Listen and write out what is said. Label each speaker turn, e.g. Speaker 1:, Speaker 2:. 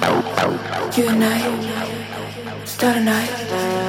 Speaker 1: You and I, start a night.